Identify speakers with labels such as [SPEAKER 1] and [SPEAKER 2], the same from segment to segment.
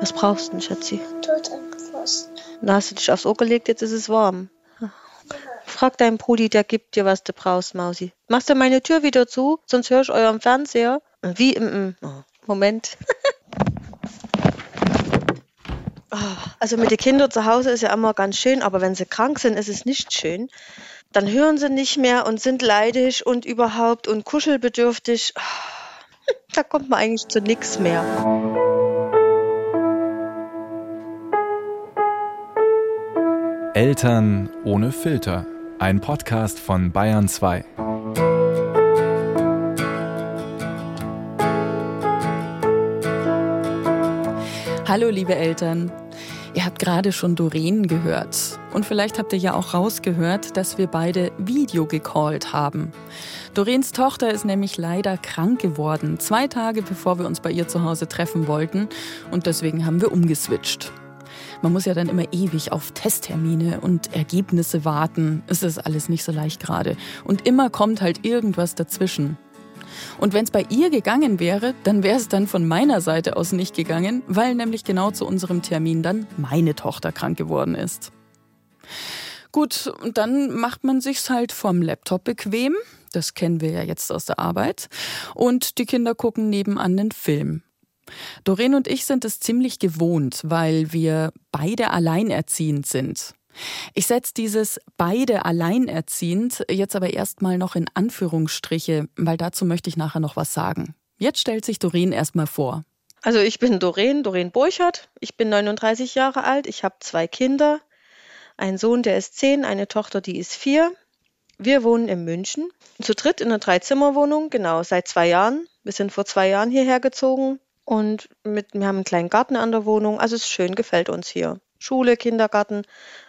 [SPEAKER 1] Was brauchst du denn, Schatzi?
[SPEAKER 2] Tot angefasst.
[SPEAKER 1] Da hast du dich aufs Ohr gelegt, jetzt ist es warm. Frag deinen Brudi, der gibt dir, was du brauchst, Mausi. Machst du meine Tür wieder zu, sonst höre ich euren Fernseher. Wie im... Oh, Moment. Ah, Also mit den Kindern zu Hause ist ja immer ganz schön, aber wenn sie krank sind, ist es nicht schön. Dann hören sie nicht mehr und sind leidig und überhaupt und kuschelbedürftig. Ah, Da kommt man eigentlich zu nichts mehr.
[SPEAKER 3] Eltern ohne Filter. Ein Podcast von Bayern 2.
[SPEAKER 4] Hallo liebe Eltern. Ihr habt gerade schon Doreen gehört. Und vielleicht habt ihr ja auch rausgehört, dass wir beide Video gecallt haben. Doreens Tochter ist nämlich leider krank geworden, zwei Tage bevor wir uns bei ihr zu Hause treffen wollten. Und deswegen haben wir umgeswitcht. Man muss ja dann immer ewig auf Testtermine und Ergebnisse warten. Es ist alles nicht so leicht gerade. Und immer kommt halt irgendwas dazwischen. Und wenn es bei ihr gegangen wäre, dann wäre es dann von meiner Seite aus nicht gegangen, weil nämlich genau zu unserem Termin dann meine Tochter krank geworden ist. Gut, und dann macht man sich's halt vom Laptop bequem. Das kennen wir ja jetzt aus der Arbeit. Und die Kinder gucken nebenan den Film. Doreen und ich sind es ziemlich gewohnt, weil wir beide alleinerziehend sind. Ich setze dieses beide alleinerziehend jetzt aber erstmal noch in Anführungsstriche, weil dazu möchte ich nachher noch was sagen. Jetzt stellt sich Doreen erstmal vor.
[SPEAKER 1] Also ich bin Doreen, Doreen Burchardt. Ich bin 39 Jahre alt. Ich habe zwei Kinder. Einen Sohn, der ist zehn, eine Tochter, die ist vier. Wir wohnen in München. Zu dritt in einer Dreizimmerwohnung, genau, seit zwei Jahren. Wir sind vor zwei Jahren hierher gezogen und mit, wir haben einen kleinen Garten an der Wohnung. Also es ist schön, gefällt uns hier. Schule, Kindergarten,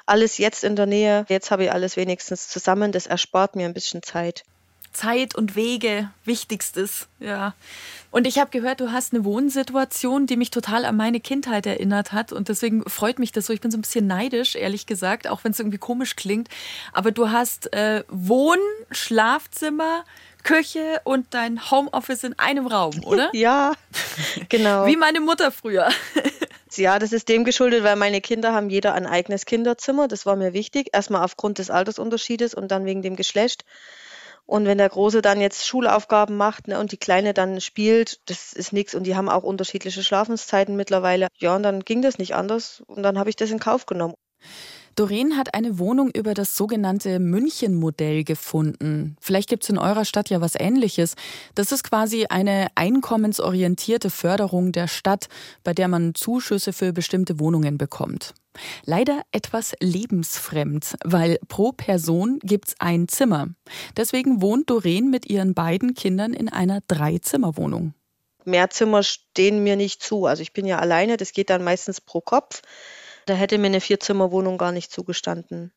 [SPEAKER 1] alles jetzt in der Nähe. Jetzt habe ich alles wenigstens zusammen. Das erspart mir ein bisschen Zeit.
[SPEAKER 4] Zeit und Wege, wichtigstes, ja. Und ich habe gehört, du hast eine Wohnsituation, die mich total an meine Kindheit erinnert hat. Und deswegen freut mich das so. Ich bin so ein bisschen neidisch, ehrlich gesagt, auch wenn es irgendwie komisch klingt. Aber du hast äh, Wohn, Schlafzimmer, Küche und dein Homeoffice in einem Raum, oder?
[SPEAKER 1] Ja, genau.
[SPEAKER 4] Wie meine Mutter früher.
[SPEAKER 1] Ja, das ist dem geschuldet, weil meine Kinder haben jeder ein eigenes Kinderzimmer. Das war mir wichtig. Erstmal aufgrund des Altersunterschiedes und dann wegen dem Geschlecht. Und wenn der Große dann jetzt Schulaufgaben macht ne, und die Kleine dann spielt, das ist nichts. Und die haben auch unterschiedliche Schlafenszeiten mittlerweile. Ja, und dann ging das nicht anders. Und dann habe ich das in Kauf genommen.
[SPEAKER 4] Doreen hat eine Wohnung über das sogenannte München-Modell gefunden. Vielleicht gibt es in eurer Stadt ja was Ähnliches. Das ist quasi eine einkommensorientierte Förderung der Stadt, bei der man Zuschüsse für bestimmte Wohnungen bekommt. Leider etwas lebensfremd, weil pro Person gibt's ein Zimmer. Deswegen wohnt Doreen mit ihren beiden Kindern in einer Dreizimmerwohnung.
[SPEAKER 1] Mehr Zimmer stehen mir nicht zu. Also ich bin ja alleine, das geht dann meistens pro Kopf. Da hätte mir eine Vierzimmerwohnung gar nicht zugestanden.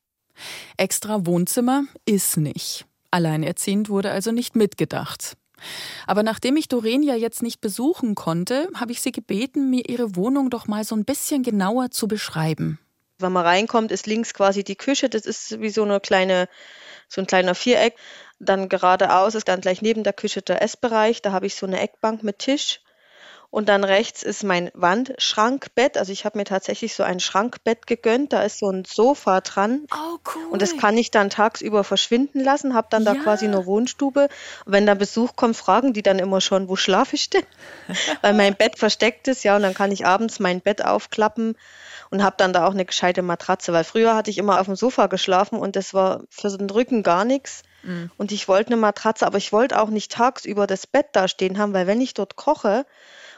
[SPEAKER 4] Extra Wohnzimmer ist nicht. Alleinerziehend wurde also nicht mitgedacht. Aber nachdem ich Doreen ja jetzt nicht besuchen konnte, habe ich sie gebeten, mir ihre Wohnung doch mal so ein bisschen genauer zu beschreiben.
[SPEAKER 1] Wenn man reinkommt, ist links quasi die Küche. Das ist wie so eine kleine, so ein kleiner Viereck. Dann geradeaus ist dann gleich neben der Küche der Essbereich. Da habe ich so eine Eckbank mit Tisch. Und dann rechts ist mein Wandschrankbett. Also ich habe mir tatsächlich so ein Schrankbett gegönnt. Da ist so ein Sofa dran.
[SPEAKER 4] Oh, cool.
[SPEAKER 1] Und das kann ich dann tagsüber verschwinden lassen, habe dann da
[SPEAKER 4] Ja.
[SPEAKER 1] quasi eine Wohnstube. Und wenn da Besuch kommt, fragen die dann immer schon, wo schlafe ich denn? Weil mein Bett versteckt ist, ja, und dann kann ich abends mein Bett aufklappen und habe dann da auch eine gescheite Matratze. Weil früher hatte ich immer auf dem Sofa geschlafen und das war für den Rücken gar nichts. Und ich wollte eine Matratze, aber ich wollte auch nicht tagsüber das Bett da stehen haben, weil wenn ich dort koche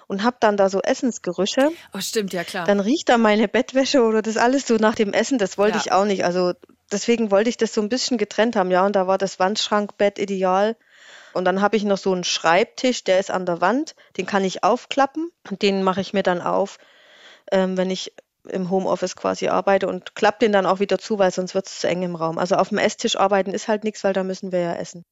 [SPEAKER 1] und habe dann da so Essensgerüche,
[SPEAKER 4] Oh, stimmt, ja klar.
[SPEAKER 1] dann riecht da meine Bettwäsche oder das alles so nach dem Essen. Das wollte
[SPEAKER 4] Ja.
[SPEAKER 1] ich auch nicht. Also deswegen wollte ich das so ein bisschen getrennt haben. Ja, und da war das Wandschrankbett ideal. Und dann habe ich noch so einen Schreibtisch, der ist an der Wand. Den kann ich aufklappen und den mache ich mir dann auf, ähm, wenn ich im Homeoffice quasi arbeite und klappe den dann auch wieder zu, weil sonst wird es zu eng im Raum. Also auf dem Esstisch arbeiten ist halt nichts, weil da müssen wir ja essen.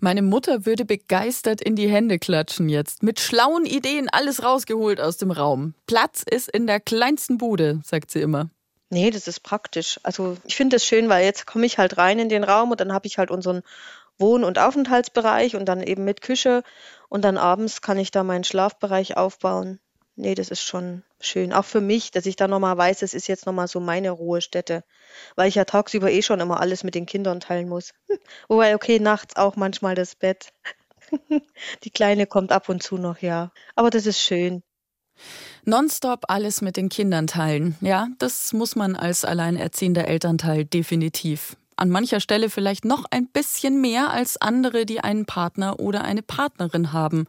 [SPEAKER 4] Meine Mutter würde begeistert in die Hände klatschen jetzt. Mit schlauen Ideen alles rausgeholt aus dem Raum. Platz ist in der kleinsten Bude, sagt sie immer.
[SPEAKER 1] Nee, das ist praktisch. Also ich finde es schön, weil jetzt komme ich halt rein in den Raum und dann habe ich halt unseren Wohn- und Aufenthaltsbereich und dann eben mit Küche und dann abends kann ich da meinen Schlafbereich aufbauen. Nee, das ist schon schön. Auch für mich, dass ich dann nochmal weiß, das ist jetzt nochmal so meine Ruhestätte. Weil ich ja tagsüber eh schon immer alles mit den Kindern teilen muss. Wobei, okay, nachts auch manchmal das Bett. Die Kleine kommt ab und zu noch, ja. Aber das ist schön.
[SPEAKER 4] Nonstop alles mit den Kindern teilen. Ja, das muss man als alleinerziehender Elternteil definitiv. An mancher Stelle vielleicht noch ein bisschen mehr als andere, die einen Partner oder eine Partnerin haben.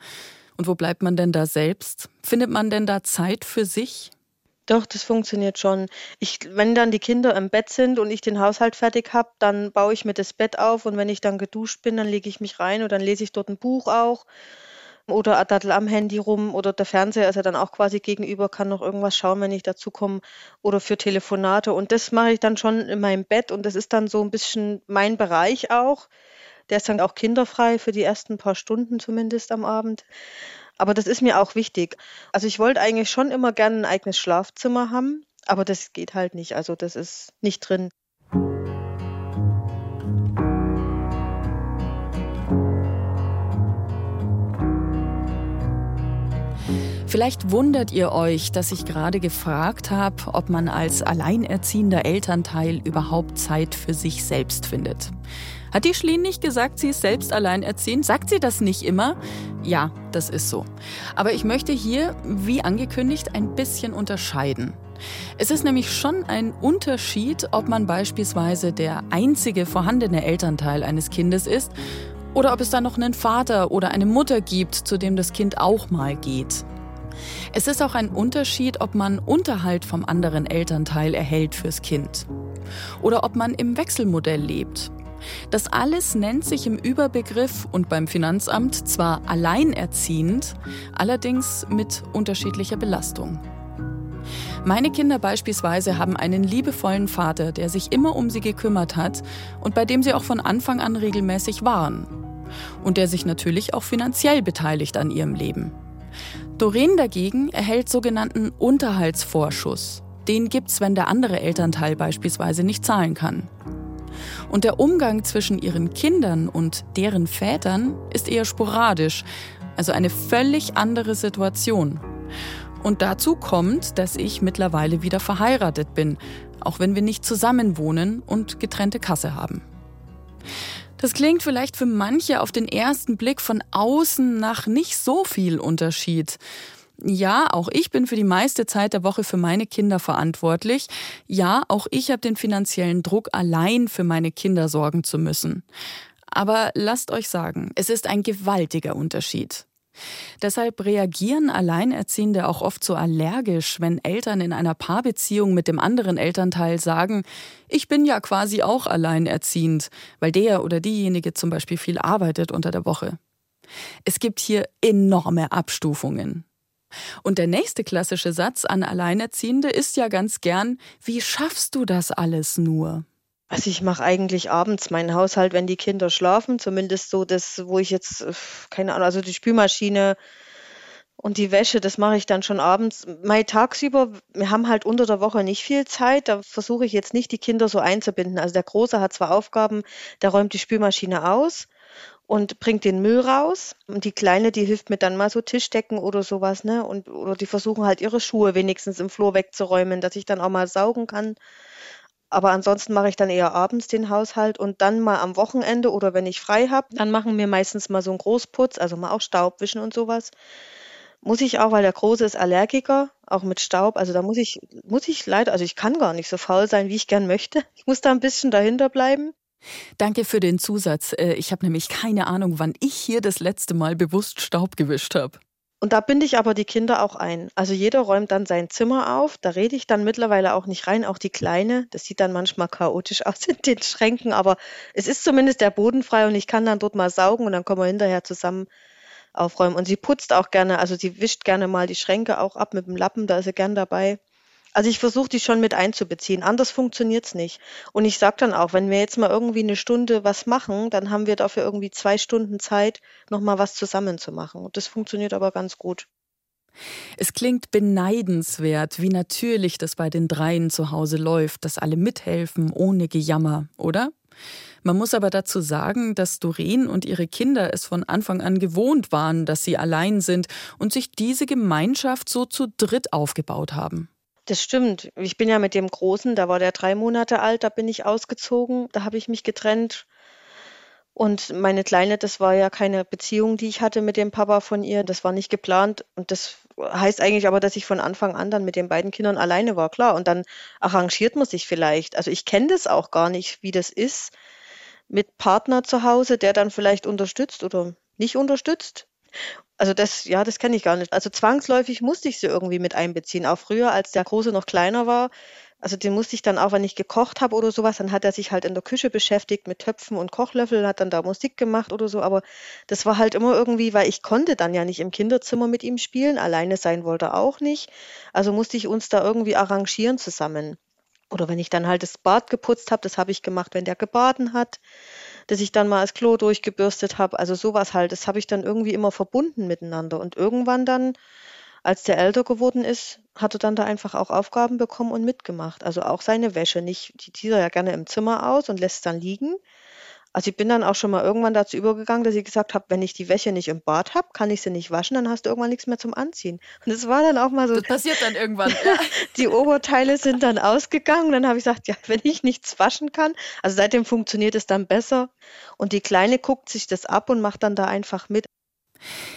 [SPEAKER 4] Und wo bleibt man denn da selbst? Findet man denn da Zeit für sich?
[SPEAKER 1] Doch, das funktioniert schon. Ich, wenn dann die Kinder im Bett sind und ich den Haushalt fertig habe, dann baue ich mir das Bett auf und wenn ich dann geduscht bin, dann lege ich mich rein und dann lese ich dort ein Buch auch oder dattel am Handy rum oder der Fernseher ist ja dann auch quasi gegenüber, kann noch irgendwas schauen, wenn ich dazu komme oder für Telefonate und das mache ich dann schon in meinem Bett und das ist dann so ein bisschen mein Bereich auch. Der ist dann auch kinderfrei für die ersten paar Stunden zumindest am Abend. Aber das ist mir auch wichtig. Also ich wollte eigentlich schon immer gerne ein eigenes Schlafzimmer haben, aber das geht halt nicht. Also das ist nicht drin.
[SPEAKER 4] Vielleicht wundert ihr euch, dass ich gerade gefragt habe, ob man als alleinerziehender Elternteil überhaupt Zeit für sich selbst findet. Hat die Schlien nicht gesagt, sie ist selbst alleinerziehend? Sagt sie das nicht immer? Ja, das ist so. Aber ich möchte hier, wie angekündigt, ein bisschen unterscheiden. Es ist nämlich schon ein Unterschied, ob man beispielsweise der einzige vorhandene Elternteil eines Kindes ist oder ob es da noch einen Vater oder eine Mutter gibt, zu dem das Kind auch mal geht. Es ist auch ein Unterschied, ob man Unterhalt vom anderen Elternteil erhält fürs Kind oder ob man im Wechselmodell lebt. Das alles nennt sich im Überbegriff und beim Finanzamt zwar alleinerziehend, allerdings mit unterschiedlicher Belastung. Meine Kinder beispielsweise haben einen liebevollen Vater, der sich immer um sie gekümmert hat und bei dem sie auch von Anfang an regelmäßig waren. Und der sich natürlich auch finanziell beteiligt an ihrem Leben. Doreen dagegen erhält sogenannten Unterhaltsvorschuss. Den gibt's, wenn der andere Elternteil beispielsweise nicht zahlen kann. Und der Umgang zwischen ihren Kindern und deren Vätern ist eher sporadisch, also eine völlig andere Situation. Und dazu kommt, dass ich mittlerweile wieder verheiratet bin, auch wenn wir nicht zusammen wohnen und getrennte Kasse haben. Das klingt vielleicht für manche auf den ersten Blick von außen nach nicht so viel Unterschied. Ja, auch ich bin für die meiste Zeit der Woche für meine Kinder verantwortlich. Ja, auch ich habe den finanziellen Druck, allein für meine Kinder sorgen zu müssen. Aber lasst euch sagen, es ist ein gewaltiger Unterschied. Deshalb reagieren Alleinerziehende auch oft so allergisch, wenn Eltern in einer Paarbeziehung mit dem anderen Elternteil sagen, ich bin ja quasi auch alleinerziehend, weil der oder diejenige zum Beispiel viel arbeitet unter der Woche. Es gibt hier enorme Abstufungen. Und der nächste klassische Satz an Alleinerziehende ist ja ganz gern, wie schaffst du das alles nur?
[SPEAKER 1] Also ich mache eigentlich abends meinen Haushalt, wenn die Kinder schlafen, zumindest so das, wo ich jetzt, äh, keine Ahnung, also die Spülmaschine und die Wäsche, das mache ich dann schon abends. Mal tagsüber, wir haben halt unter der Woche nicht viel Zeit, da versuche ich jetzt nicht die Kinder so einzubinden. Also der Große hat zwar Aufgaben, der räumt die Spülmaschine aus und bringt den Müll raus. Und die Kleine, die hilft mir dann mal so Tischdecken oder sowas, ne? Und, oder die versuchen halt ihre Schuhe wenigstens im Flur wegzuräumen, dass ich dann auch mal saugen kann. Aber ansonsten mache ich dann eher abends den Haushalt und dann mal am Wochenende oder wenn ich frei habe, dann machen wir meistens mal so einen Großputz, also mal auch Staubwischen und sowas. Muss ich auch, weil der Große ist Allergiker, auch mit Staub. Also da muss ich, muss ich leider, also ich kann gar nicht so faul sein, wie ich gern möchte. Ich muss da ein bisschen dahinter bleiben.
[SPEAKER 4] Danke für den Zusatz. Äh, ich habe nämlich keine Ahnung, wann ich hier das letzte Mal bewusst Staub gewischt habe.
[SPEAKER 1] Und da binde ich aber die Kinder auch ein. Also jeder räumt dann sein Zimmer auf. Da rede ich dann mittlerweile auch nicht rein, auch die Kleine. Das sieht dann manchmal chaotisch aus in den Schränken, aber es ist zumindest der Boden frei und ich kann dann dort mal saugen und dann können wir hinterher zusammen aufräumen. Und sie putzt auch gerne, also sie wischt gerne mal die Schränke auch ab mit dem Lappen, da ist sie gern dabei. Also ich versuche die schon mit einzubeziehen. Anders funktioniert es nicht. Und ich sage dann auch, wenn wir jetzt mal irgendwie eine Stunde was machen, dann haben wir dafür irgendwie zwei Stunden Zeit, nochmal was zusammen zu machen. Und das funktioniert aber ganz gut.
[SPEAKER 4] Es klingt beneidenswert, wie natürlich das bei den Dreien zu Hause läuft, dass alle mithelfen, ohne Gejammer, oder? Man muss aber dazu sagen, dass Doreen und ihre Kinder es von Anfang an gewohnt waren, dass sie allein sind und sich diese Gemeinschaft so zu dritt aufgebaut haben.
[SPEAKER 1] Das stimmt. Ich bin ja mit dem Großen, da war der drei Monate alt, da bin ich ausgezogen, da habe ich mich getrennt. Und meine Kleine, das war ja keine Beziehung, die ich hatte mit dem Papa von ihr. Das war nicht geplant. Und das heißt eigentlich aber, dass ich von Anfang an dann mit den beiden Kindern alleine war, klar. Und dann arrangiert man sich vielleicht. Also ich kenne das auch gar nicht, wie das ist mit Partner zu Hause, der dann vielleicht unterstützt oder nicht unterstützt. Also das, ja, das kenne ich gar nicht. Also zwangsläufig musste ich sie irgendwie mit einbeziehen. Auch früher, als der Große noch kleiner war, also den musste ich dann auch, wenn ich gekocht habe oder sowas, dann hat er sich halt in der Küche beschäftigt mit Töpfen und Kochlöffeln, hat dann da Musik gemacht oder so. Aber das war halt immer irgendwie, weil ich konnte dann ja nicht im Kinderzimmer mit ihm spielen, alleine sein wollte er auch nicht. Also musste ich uns da irgendwie arrangieren zusammen. Oder wenn ich dann halt das Bad geputzt habe, das habe ich gemacht, wenn der gebaden hat, dass ich dann mal das Klo durchgebürstet habe. Also sowas halt, das habe ich dann irgendwie immer verbunden miteinander. Und irgendwann dann als der älter geworden ist, hat er dann da einfach auch Aufgaben bekommen und mitgemacht. Also auch seine Wäsche nicht, die zieht er ja gerne im Zimmer aus und lässt dann liegen. Also ich bin dann auch schon mal irgendwann dazu übergegangen, dass ich gesagt habe, wenn ich die Wäsche nicht im Bad habe, kann ich sie nicht waschen, dann hast du irgendwann nichts mehr zum Anziehen. Und das war dann auch mal so.
[SPEAKER 4] Das passiert dann irgendwann.
[SPEAKER 1] die Oberteile sind dann ausgegangen. Dann habe ich gesagt, ja, wenn ich nichts waschen kann, also seitdem funktioniert es dann besser. Und die Kleine guckt sich das ab und macht dann da einfach mit.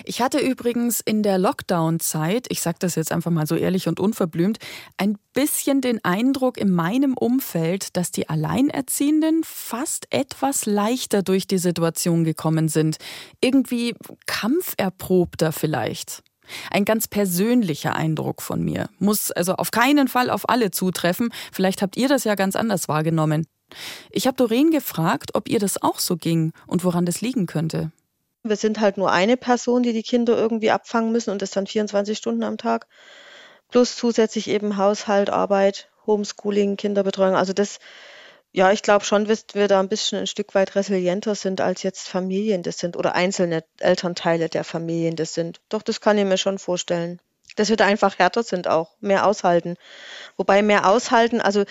[SPEAKER 4] Ich hatte übrigens in der Lockdown-Zeit, ich sage das jetzt einfach mal so ehrlich und unverblümt, ein bisschen den Eindruck in meinem Umfeld, dass die Alleinerziehenden fast etwas leichter durch die Situation gekommen sind. Irgendwie kampferprobter vielleicht. Ein ganz persönlicher Eindruck von mir. Muss also auf keinen Fall auf alle zutreffen. Vielleicht habt ihr das ja ganz anders wahrgenommen. Ich habe Doreen gefragt, ob ihr das auch so ging und woran das liegen könnte.
[SPEAKER 1] Wir sind halt nur eine Person, die die Kinder irgendwie abfangen müssen und das dann 24 Stunden am Tag. Plus zusätzlich eben Haushalt, Arbeit, Homeschooling, Kinderbetreuung. Also das, ja, ich glaube schon, dass wir da ein bisschen ein Stück weit resilienter sind, als jetzt Familien das sind oder einzelne Elternteile der Familien das sind. Doch, das kann ich mir schon vorstellen. Dass wir da einfach härter sind auch, mehr aushalten. Wobei mehr aushalten, also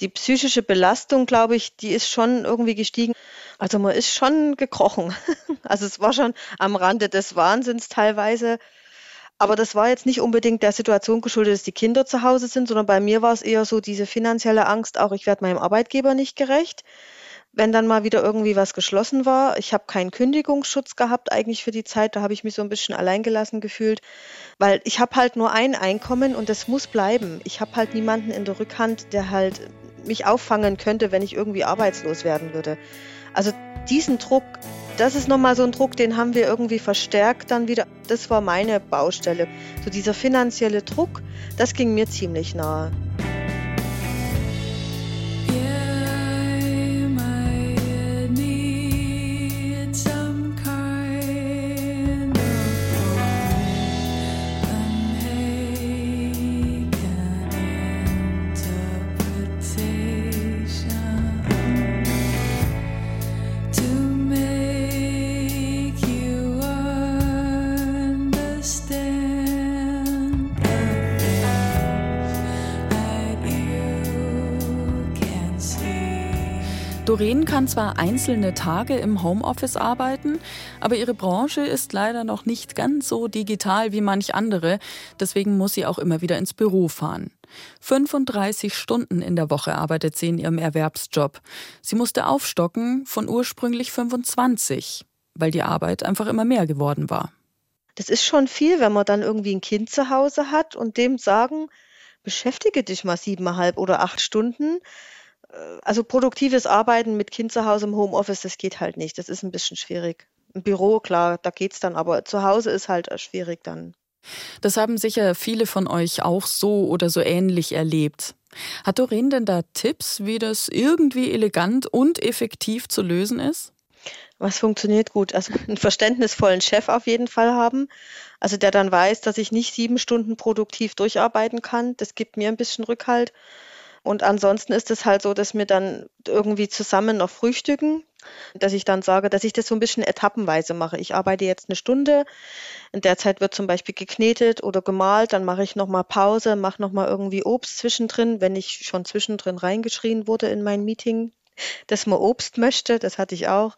[SPEAKER 1] die psychische Belastung, glaube ich, die ist schon irgendwie gestiegen. Also man ist schon gekrochen. Also es war schon am Rande des Wahnsinns teilweise. Aber das war jetzt nicht unbedingt der Situation geschuldet, dass die Kinder zu Hause sind, sondern bei mir war es eher so diese finanzielle Angst, auch ich werde meinem Arbeitgeber nicht gerecht. Wenn dann mal wieder irgendwie was geschlossen war, ich habe keinen Kündigungsschutz gehabt eigentlich für die Zeit, da habe ich mich so ein bisschen alleingelassen gefühlt, weil ich habe halt nur ein Einkommen und das muss bleiben. Ich habe halt niemanden in der Rückhand, der halt mich auffangen könnte, wenn ich irgendwie arbeitslos werden würde. Also diesen Druck, das ist nochmal so ein Druck, den haben wir irgendwie verstärkt dann wieder. Das war meine Baustelle. So dieser finanzielle Druck, das ging mir ziemlich nahe.
[SPEAKER 4] Doreen kann zwar einzelne Tage im Homeoffice arbeiten, aber ihre Branche ist leider noch nicht ganz so digital wie manch andere. Deswegen muss sie auch immer wieder ins Büro fahren. 35 Stunden in der Woche arbeitet sie in ihrem Erwerbsjob. Sie musste aufstocken von ursprünglich 25, weil die Arbeit einfach immer mehr geworden war.
[SPEAKER 1] Das ist schon viel, wenn man dann irgendwie ein Kind zu Hause hat und dem sagen, beschäftige dich mal siebeneinhalb oder acht Stunden also produktives Arbeiten mit Kind zu Hause im Homeoffice, das geht halt nicht. Das ist ein bisschen schwierig. Im Büro, klar, da geht's dann, aber zu Hause ist halt schwierig dann.
[SPEAKER 4] Das haben sicher viele von euch auch so oder so ähnlich erlebt. Hat Doreen denn da Tipps, wie das irgendwie elegant und effektiv zu lösen ist?
[SPEAKER 1] Was funktioniert gut? Also einen verständnisvollen Chef auf jeden Fall haben. Also der dann weiß, dass ich nicht sieben Stunden produktiv durcharbeiten kann. Das gibt mir ein bisschen Rückhalt. Und ansonsten ist es halt so, dass wir dann irgendwie zusammen noch frühstücken, dass ich dann sage, dass ich das so ein bisschen etappenweise mache. Ich arbeite jetzt eine Stunde, in der Zeit wird zum Beispiel geknetet oder gemalt, dann mache ich nochmal Pause, mache nochmal irgendwie Obst zwischendrin, wenn ich schon zwischendrin reingeschrien wurde in mein Meeting. dass man Obst möchte, das hatte ich auch.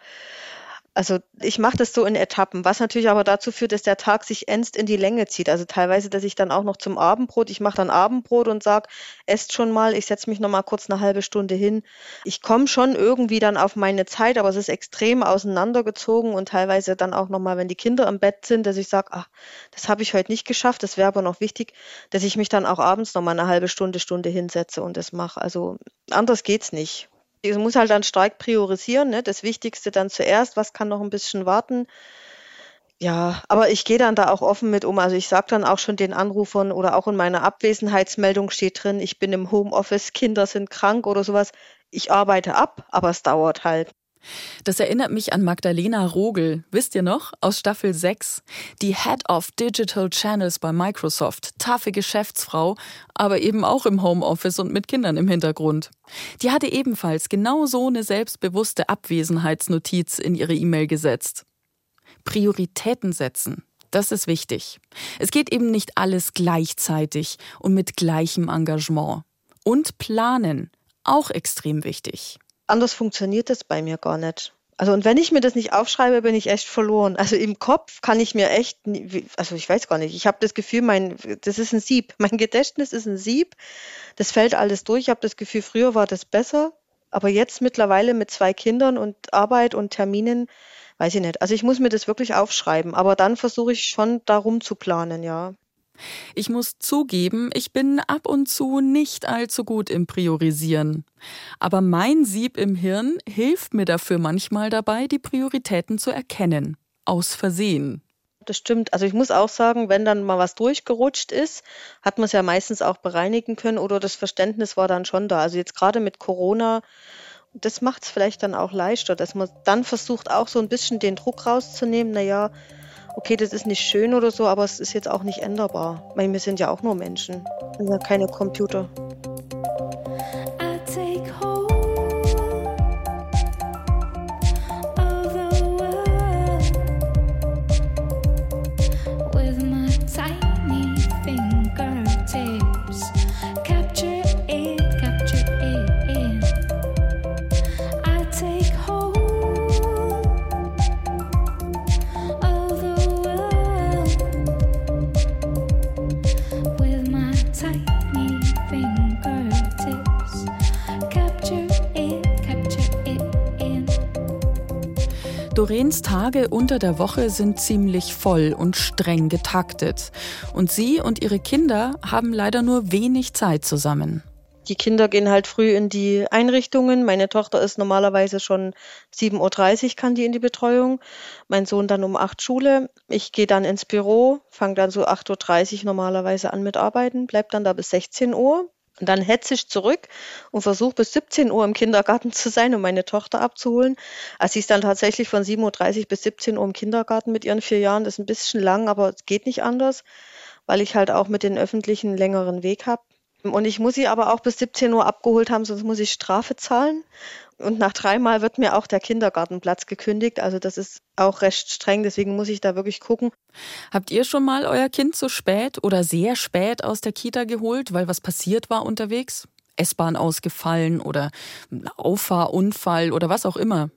[SPEAKER 1] Also ich mache das so in Etappen, was natürlich aber dazu führt, dass der Tag sich ernst in die Länge zieht. Also teilweise, dass ich dann auch noch zum Abendbrot, ich mache dann Abendbrot und sage, esst schon mal, ich setze mich noch mal kurz eine halbe Stunde hin. Ich komme schon irgendwie dann auf meine Zeit, aber es ist extrem auseinandergezogen und teilweise dann auch noch mal, wenn die Kinder im Bett sind, dass ich sage, ach, das habe ich heute nicht geschafft, das wäre aber noch wichtig, dass ich mich dann auch abends noch mal eine halbe Stunde, Stunde hinsetze und das mache. Also anders geht's nicht. Ich muss halt dann stark priorisieren, ne? Das Wichtigste dann zuerst, was kann noch ein bisschen warten. Ja, aber ich gehe dann da auch offen mit um. Also ich sage dann auch schon den Anrufern oder auch in meiner Abwesenheitsmeldung steht drin, ich bin im Homeoffice, Kinder sind krank oder sowas. Ich arbeite ab, aber es dauert halt.
[SPEAKER 4] Das erinnert mich an Magdalena Rogel, wisst ihr noch, aus Staffel 6. Die Head of Digital Channels bei Microsoft, taffe Geschäftsfrau, aber eben auch im Homeoffice und mit Kindern im Hintergrund. Die hatte ebenfalls genau so eine selbstbewusste Abwesenheitsnotiz in ihre E-Mail gesetzt. Prioritäten setzen. Das ist wichtig. Es geht eben nicht alles gleichzeitig und mit gleichem Engagement. Und planen. Auch extrem wichtig
[SPEAKER 1] anders funktioniert das bei mir gar nicht. Also und wenn ich mir das nicht aufschreibe, bin ich echt verloren. Also im Kopf kann ich mir echt, also ich weiß gar nicht, ich habe das Gefühl, mein, das ist ein Sieb. Mein Gedächtnis ist ein Sieb. Das fällt alles durch. Ich habe das Gefühl, früher war das besser, aber jetzt mittlerweile mit zwei Kindern und Arbeit und Terminen, weiß ich nicht. Also ich muss mir das wirklich aufschreiben, aber dann versuche ich schon darum zu planen, ja.
[SPEAKER 4] Ich muss zugeben, ich bin ab und zu nicht allzu gut im Priorisieren. Aber mein Sieb im Hirn hilft mir dafür manchmal dabei, die Prioritäten zu erkennen. Aus Versehen.
[SPEAKER 1] Das stimmt. Also ich muss auch sagen, wenn dann mal was durchgerutscht ist, hat man es ja meistens auch bereinigen können oder das Verständnis war dann schon da. Also jetzt gerade mit Corona, das macht es vielleicht dann auch leichter, dass man dann versucht, auch so ein bisschen den Druck rauszunehmen. Naja, okay, das ist nicht schön oder so, aber es ist jetzt auch nicht änderbar. Meine, wir sind ja auch nur Menschen, wir sind ja keine Computer.
[SPEAKER 4] Dorens Tage unter der Woche sind ziemlich voll und streng getaktet. Und sie und ihre Kinder haben leider nur wenig Zeit zusammen.
[SPEAKER 1] Die Kinder gehen halt früh in die Einrichtungen. Meine Tochter ist normalerweise schon 7.30 Uhr, kann die in die Betreuung. Mein Sohn dann um 8 Uhr Schule. Ich gehe dann ins Büro, fange dann so 8.30 Uhr normalerweise an mit Arbeiten, bleib dann da bis 16 Uhr. Und dann hetze ich zurück und versuche bis 17 Uhr im Kindergarten zu sein, um meine Tochter abzuholen. Also sie ist dann tatsächlich von 7.30 Uhr bis 17 Uhr im Kindergarten mit ihren vier Jahren. Das ist ein bisschen lang, aber es geht nicht anders, weil ich halt auch mit den öffentlichen längeren Weg habe. Und ich muss sie aber auch bis 17 Uhr abgeholt haben, sonst muss ich Strafe zahlen. Und nach dreimal wird mir auch der Kindergartenplatz gekündigt. Also das ist auch recht streng, deswegen muss ich da wirklich gucken.
[SPEAKER 4] Habt ihr schon mal euer Kind so spät oder sehr spät aus der Kita geholt, weil was passiert war unterwegs? S-Bahn ausgefallen oder Auffahrunfall oder was auch immer.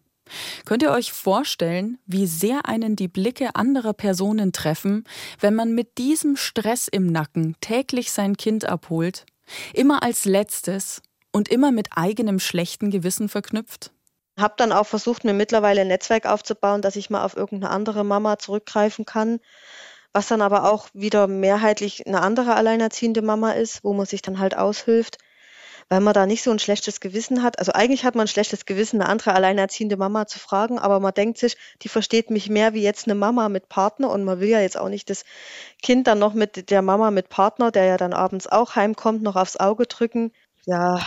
[SPEAKER 4] Könnt ihr euch vorstellen, wie sehr einen die Blicke anderer Personen treffen, wenn man mit diesem Stress im Nacken täglich sein Kind abholt? Immer als letztes und immer mit eigenem schlechten Gewissen verknüpft?
[SPEAKER 1] Habe dann auch versucht, mir mittlerweile ein Netzwerk aufzubauen, dass ich mal auf irgendeine andere Mama zurückgreifen kann, was dann aber auch wieder mehrheitlich eine andere alleinerziehende Mama ist, wo man sich dann halt aushilft, weil man da nicht so ein schlechtes Gewissen hat. Also eigentlich hat man ein schlechtes Gewissen, eine andere alleinerziehende Mama zu fragen, aber man denkt sich, die versteht mich mehr wie jetzt eine Mama mit Partner und man will ja jetzt auch nicht das Kind dann noch mit der Mama mit Partner, der ja dann abends auch heimkommt, noch aufs Auge drücken. Ja.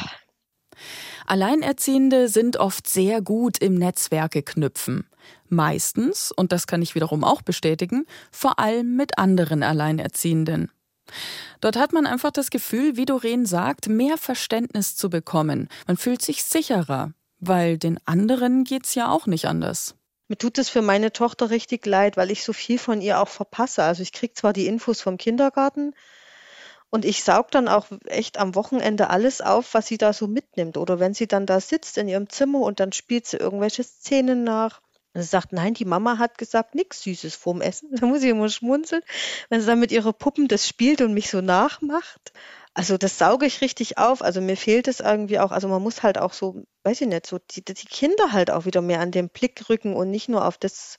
[SPEAKER 4] Alleinerziehende sind oft sehr gut im Netzwerke knüpfen. Meistens, und das kann ich wiederum auch bestätigen, vor allem mit anderen Alleinerziehenden. Dort hat man einfach das Gefühl, wie Doreen sagt, mehr Verständnis zu bekommen. Man fühlt sich sicherer, weil den anderen geht's ja auch nicht anders.
[SPEAKER 1] Mir tut es für meine Tochter richtig leid, weil ich so viel von ihr auch verpasse. Also ich kriege zwar die Infos vom Kindergarten, Und ich saug dann auch echt am Wochenende alles auf, was sie da so mitnimmt. Oder wenn sie dann da sitzt in ihrem Zimmer und dann spielt sie irgendwelche Szenen nach. Und sie sagt, nein, die Mama hat gesagt, nichts Süßes vorm Essen. Da muss ich immer schmunzeln, wenn sie dann mit ihren Puppen das spielt und mich so nachmacht. Also das sauge ich richtig auf. Also mir fehlt es irgendwie auch. Also man muss halt auch so, weiß ich nicht, so die, die Kinder halt auch wieder mehr an den Blick rücken und nicht nur auf das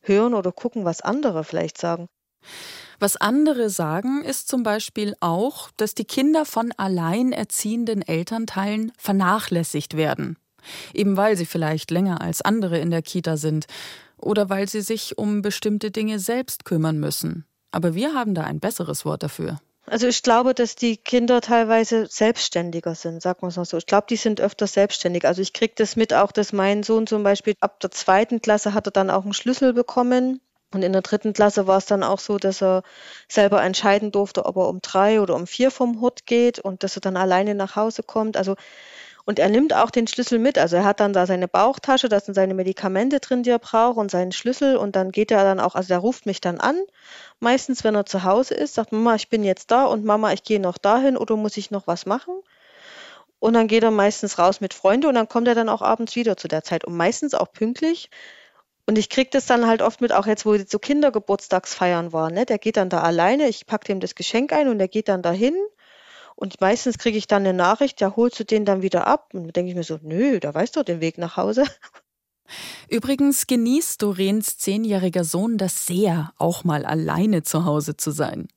[SPEAKER 1] hören oder gucken, was andere vielleicht sagen.
[SPEAKER 4] Was andere sagen, ist zum Beispiel auch, dass die Kinder von alleinerziehenden Elternteilen vernachlässigt werden. Eben weil sie vielleicht länger als andere in der Kita sind oder weil sie sich um bestimmte Dinge selbst kümmern müssen. Aber wir haben da ein besseres Wort dafür.
[SPEAKER 1] Also ich glaube, dass die Kinder teilweise selbstständiger sind, sagen wir es mal so. Ich glaube, die sind öfter selbstständig. Also ich kriege das mit auch, dass mein Sohn zum Beispiel ab der zweiten Klasse hat er dann auch einen Schlüssel bekommen und in der dritten Klasse war es dann auch so, dass er selber entscheiden durfte, ob er um drei oder um vier vom Hut geht und dass er dann alleine nach Hause kommt. Also und er nimmt auch den Schlüssel mit. Also er hat dann da seine Bauchtasche, da sind seine Medikamente drin, die er braucht und seinen Schlüssel. Und dann geht er dann auch, also er ruft mich dann an. Meistens, wenn er zu Hause ist, sagt Mama, ich bin jetzt da und Mama, ich gehe noch dahin oder muss ich noch was machen? Und dann geht er meistens raus mit Freunden und dann kommt er dann auch abends wieder zu der Zeit und meistens auch pünktlich. Und ich kriege das dann halt oft mit, auch jetzt, wo so Kindergeburtstagsfeiern waren. Ne? Der geht dann da alleine, ich packe dem das Geschenk ein und der geht dann dahin. Und meistens kriege ich dann eine Nachricht, ja, holst du den dann wieder ab? Und dann denke ich mir so, nö, da weißt du den Weg nach Hause.
[SPEAKER 4] Übrigens genießt Dorens zehnjähriger Sohn das sehr, auch mal alleine zu Hause zu sein.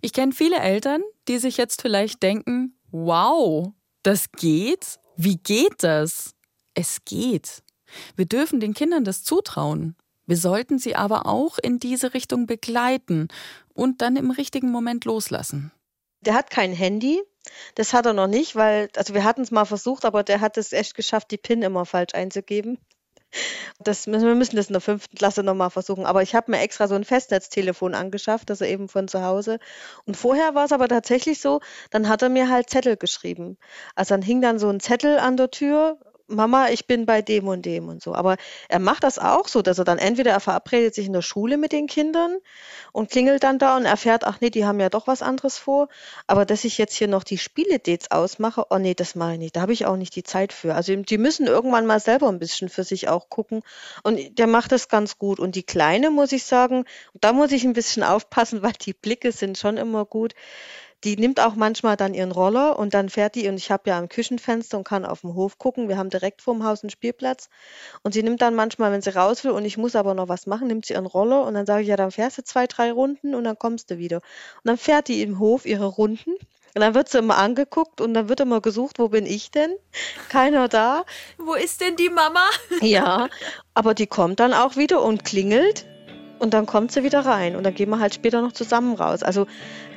[SPEAKER 4] Ich kenne viele Eltern, die sich jetzt vielleicht denken, wow, das geht? Wie geht das? Es geht. Wir dürfen den Kindern das zutrauen. Wir sollten sie aber auch in diese Richtung begleiten und dann im richtigen Moment loslassen.
[SPEAKER 1] Der hat kein Handy. Das hat er noch nicht, weil, also wir hatten es mal versucht, aber der hat es echt geschafft, die PIN immer falsch einzugeben. Das, wir müssen das in der fünften Klasse nochmal versuchen. Aber ich habe mir extra so ein Festnetztelefon angeschafft, also eben von zu Hause. Und vorher war es aber tatsächlich so, dann hat er mir halt Zettel geschrieben. Also dann hing dann so ein Zettel an der Tür Mama, ich bin bei dem und dem und so. Aber er macht das auch so, dass er dann entweder er verabredet sich in der Schule mit den Kindern und klingelt dann da und erfährt, ach nee, die haben ja doch was anderes vor. Aber dass ich jetzt hier noch die Spieledates ausmache, oh nee, das mache ich nicht. Da habe ich auch nicht die Zeit für. Also die müssen irgendwann mal selber ein bisschen für sich auch gucken. Und der macht das ganz gut. Und die Kleine, muss ich sagen, da muss ich ein bisschen aufpassen, weil die Blicke sind schon immer gut die nimmt auch manchmal dann ihren Roller und dann fährt die, und ich habe ja ein Küchenfenster und kann auf dem Hof gucken. Wir haben direkt vorm Haus einen Spielplatz. Und sie nimmt dann manchmal, wenn sie raus will und ich muss aber noch was machen, nimmt sie ihren Roller und dann sage ich, ja, dann fährst du zwei, drei Runden und dann kommst du wieder. Und dann fährt die im Hof ihre Runden. Und dann wird sie immer angeguckt und dann wird immer gesucht, wo bin ich denn? Keiner da.
[SPEAKER 4] Wo ist denn die Mama?
[SPEAKER 1] Ja, aber die kommt dann auch wieder und klingelt und dann kommt sie wieder rein und dann gehen wir halt später noch zusammen raus. Also,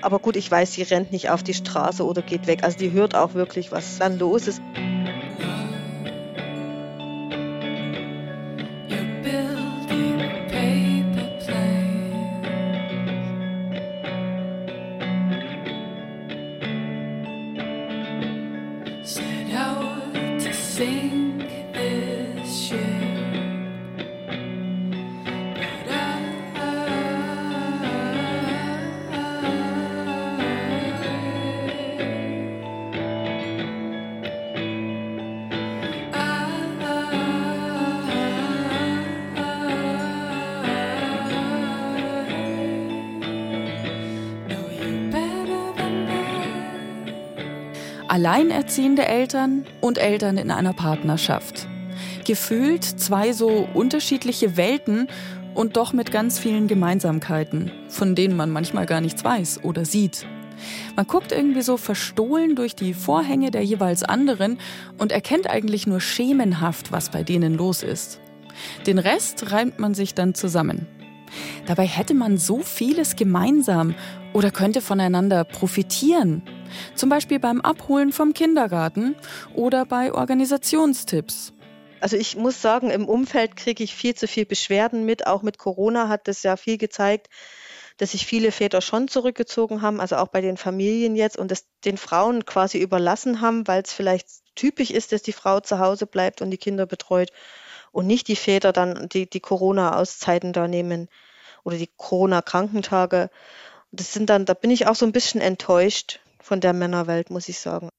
[SPEAKER 1] aber gut, ich weiß, sie rennt nicht auf die Straße oder geht weg. Also die hört auch wirklich, was dann los ist.
[SPEAKER 4] Alleinerziehende Eltern und Eltern in einer Partnerschaft. Gefühlt zwei so unterschiedliche Welten und doch mit ganz vielen Gemeinsamkeiten, von denen man manchmal gar nichts weiß oder sieht. Man guckt irgendwie so verstohlen durch die Vorhänge der jeweils anderen und erkennt eigentlich nur schemenhaft, was bei denen los ist. Den Rest reimt man sich dann zusammen. Dabei hätte man so vieles gemeinsam oder könnte voneinander profitieren zum Beispiel beim Abholen vom Kindergarten oder bei Organisationstipps.
[SPEAKER 1] Also ich muss sagen, im Umfeld kriege ich viel zu viel Beschwerden mit. Auch mit Corona hat das ja viel gezeigt, dass sich viele Väter schon zurückgezogen haben, also auch bei den Familien jetzt und es den Frauen quasi überlassen haben, weil es vielleicht typisch ist, dass die Frau zu Hause bleibt und die Kinder betreut und nicht die Väter dann die, die Corona-Auszeiten da nehmen oder die Corona-Krankentage. Das sind dann, da bin ich auch so ein bisschen enttäuscht von der Männerwelt, muss ich sagen.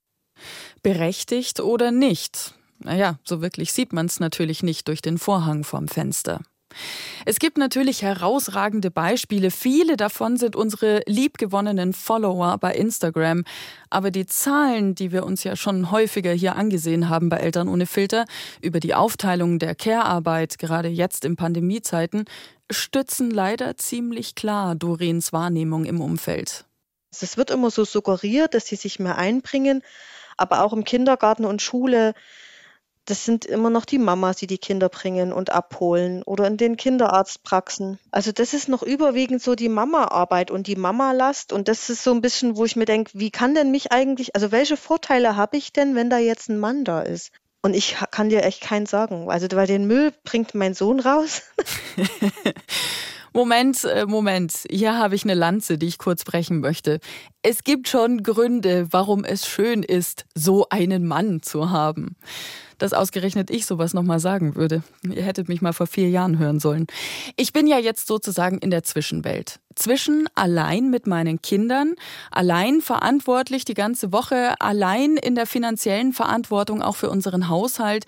[SPEAKER 4] Berechtigt oder nicht? Naja, so wirklich sieht man es natürlich nicht durch den Vorhang vom Fenster. Es gibt natürlich herausragende Beispiele. Viele davon sind unsere liebgewonnenen Follower bei Instagram. Aber die Zahlen, die wir uns ja schon häufiger hier angesehen haben bei Eltern ohne Filter, über die Aufteilung der Care-Arbeit, gerade jetzt in Pandemiezeiten, stützen leider ziemlich klar Doreens Wahrnehmung im Umfeld.
[SPEAKER 1] Es wird immer so suggeriert, dass sie sich mehr einbringen, aber auch im Kindergarten und Schule das sind immer noch die Mamas, die die Kinder bringen und abholen oder in den Kinderarztpraxen. Also das ist noch überwiegend so die Mama-Arbeit und die Mama-Last und das ist so ein bisschen, wo ich mir denke, wie kann denn mich eigentlich, also welche Vorteile habe ich denn, wenn da jetzt ein Mann da ist? Und ich kann dir echt keinen sagen. Also weil den Müll bringt mein Sohn raus.
[SPEAKER 4] Moment, äh, Moment. Hier habe ich eine Lanze, die ich kurz brechen möchte. Es gibt schon Gründe, warum es schön ist, so einen Mann zu haben dass ausgerechnet ich sowas nochmal sagen würde. Ihr hättet mich mal vor vier Jahren hören sollen. Ich bin ja jetzt sozusagen in der Zwischenwelt. Zwischen allein mit meinen Kindern, allein verantwortlich die ganze Woche, allein in der finanziellen Verantwortung auch für unseren Haushalt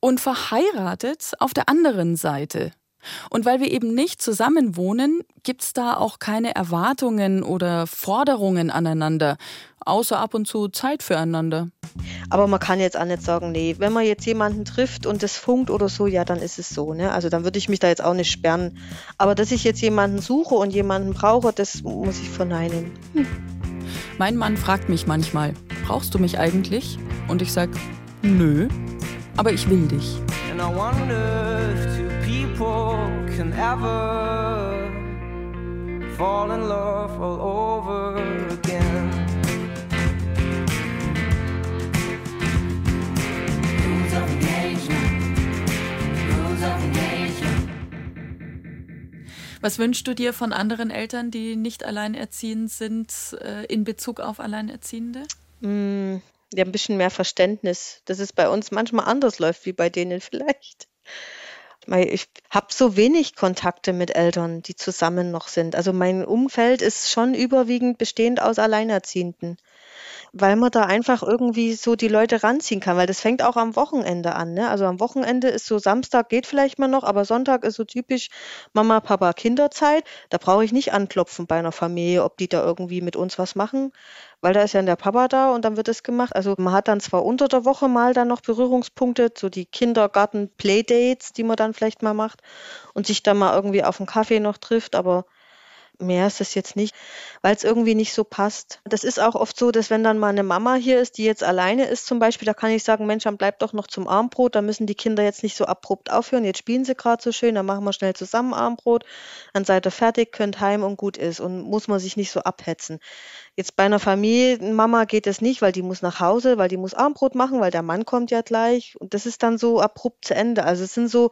[SPEAKER 4] und verheiratet auf der anderen Seite. Und weil wir eben nicht zusammen wohnen, gibt's da auch keine Erwartungen oder Forderungen aneinander, außer ab und zu Zeit füreinander.
[SPEAKER 1] Aber man kann jetzt auch nicht sagen, nee, wenn man jetzt jemanden trifft und das funkt oder so, ja, dann ist es so. Ne? Also dann würde ich mich da jetzt auch nicht sperren. Aber dass ich jetzt jemanden suche und jemanden brauche, das muss ich verneinen. Hm.
[SPEAKER 4] Mein Mann fragt mich manchmal, brauchst du mich eigentlich? Und ich sag, nö, aber ich will dich. And I wonder if two people can ever fall in love all over again. Was wünschst du dir von anderen Eltern, die nicht alleinerziehend sind, äh, in Bezug auf Alleinerziehende?
[SPEAKER 1] Mm, ja, ein bisschen mehr Verständnis, dass es bei uns manchmal anders läuft wie bei denen vielleicht. Ich habe so wenig Kontakte mit Eltern, die zusammen noch sind. Also mein Umfeld ist schon überwiegend bestehend aus Alleinerziehenden weil man da einfach irgendwie so die Leute ranziehen kann, weil das fängt auch am Wochenende an. Ne? Also am Wochenende ist so Samstag geht vielleicht mal noch, aber Sonntag ist so typisch Mama, Papa, Kinderzeit. Da brauche ich nicht anklopfen bei einer Familie, ob die da irgendwie mit uns was machen, weil da ist ja der Papa da und dann wird es gemacht. Also man hat dann zwar unter der Woche mal dann noch Berührungspunkte, so die Kindergarten-Playdates, die man dann vielleicht mal macht und sich dann mal irgendwie auf einen Kaffee noch trifft, aber Mehr ist es jetzt nicht, weil es irgendwie nicht so passt. Das ist auch oft so, dass wenn dann mal eine Mama hier ist, die jetzt alleine ist zum Beispiel, da kann ich sagen, Mensch, dann bleibt doch noch zum Armbrot, da müssen die Kinder jetzt nicht so abrupt aufhören, jetzt spielen sie gerade so schön, dann machen wir schnell zusammen Armbrot, dann seid ihr fertig, könnt heim und gut ist und muss man sich nicht so abhetzen. Jetzt bei einer Familienmama geht es nicht, weil die muss nach Hause, weil die muss Armbrot machen, weil der Mann kommt ja gleich und das ist dann so abrupt zu Ende. Also es sind so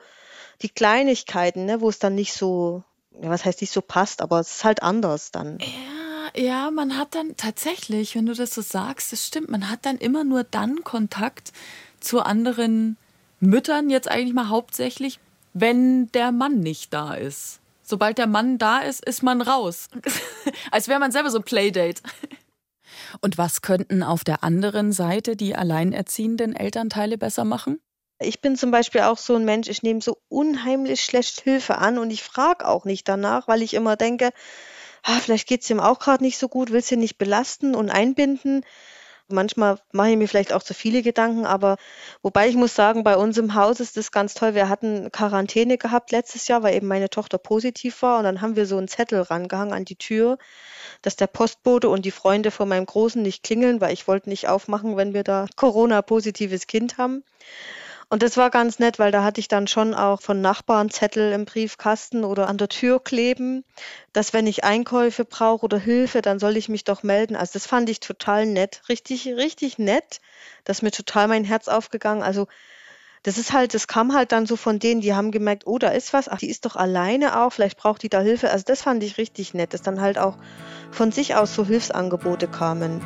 [SPEAKER 1] die Kleinigkeiten, ne, wo es dann nicht so ja, was heißt nicht so passt, aber es ist halt anders dann.
[SPEAKER 4] Ja, ja, man hat dann tatsächlich, wenn du das so sagst, das stimmt, man hat dann immer nur dann Kontakt zu anderen Müttern, jetzt eigentlich mal hauptsächlich, wenn der Mann nicht da ist. Sobald der Mann da ist, ist man raus. Als wäre man selber so ein Playdate. Und was könnten auf der anderen Seite die alleinerziehenden Elternteile besser machen?
[SPEAKER 1] Ich bin zum Beispiel auch so ein Mensch, ich nehme so unheimlich schlecht Hilfe an und ich frage auch nicht danach, weil ich immer denke, ah, vielleicht geht es ihm auch gerade nicht so gut, will sie nicht belasten und einbinden. Manchmal mache ich mir vielleicht auch zu viele Gedanken, aber wobei ich muss sagen, bei uns im Haus ist das ganz toll. Wir hatten Quarantäne gehabt letztes Jahr, weil eben meine Tochter positiv war und dann haben wir so einen Zettel rangehangen an die Tür, dass der Postbote und die Freunde von meinem Großen nicht klingeln, weil ich wollte nicht aufmachen, wenn wir da Corona-positives Kind haben. Und das war ganz nett, weil da hatte ich dann schon auch von Nachbarn Zettel im Briefkasten oder an der Tür kleben, dass wenn ich Einkäufe brauche oder Hilfe, dann soll ich mich doch melden. Also das fand ich total nett, richtig, richtig nett. Das ist mir total mein Herz aufgegangen. Also das ist halt, das kam halt dann so von denen, die haben gemerkt, oh, da ist was, ach, die ist doch alleine auch, vielleicht braucht die da Hilfe. Also das fand ich richtig nett, dass dann halt auch von sich aus so Hilfsangebote kamen.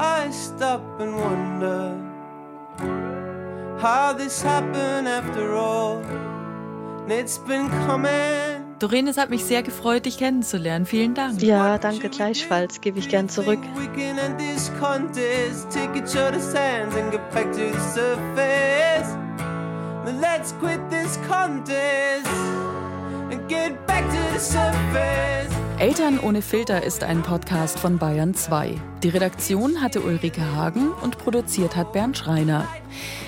[SPEAKER 1] I stop and wonder how this happened after all. And it's been coming Doreen, es hat mich sehr gefreut, dich kennenzulernen. Vielen Dank.
[SPEAKER 4] Ja, danke gleichfalls. Gebe ich gern zurück. Let's quit this contest and get back to the surface. Eltern ohne Filter ist ein Podcast von Bayern 2. Die Redaktion hatte Ulrike Hagen und produziert hat Bernd Schreiner.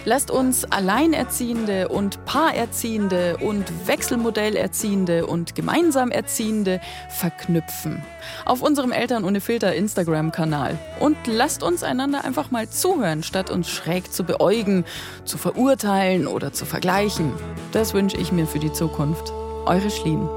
[SPEAKER 4] Lasst uns Alleinerziehende und Paarerziehende und Wechselmodellerziehende und gemeinsam Erziehende verknüpfen. Auf unserem Eltern ohne Filter Instagram-Kanal. Und lasst uns einander einfach mal zuhören, statt uns schräg zu beäugen, zu verurteilen oder zu vergleichen. Das wünsche ich mir für die Zukunft. Eure Schlien.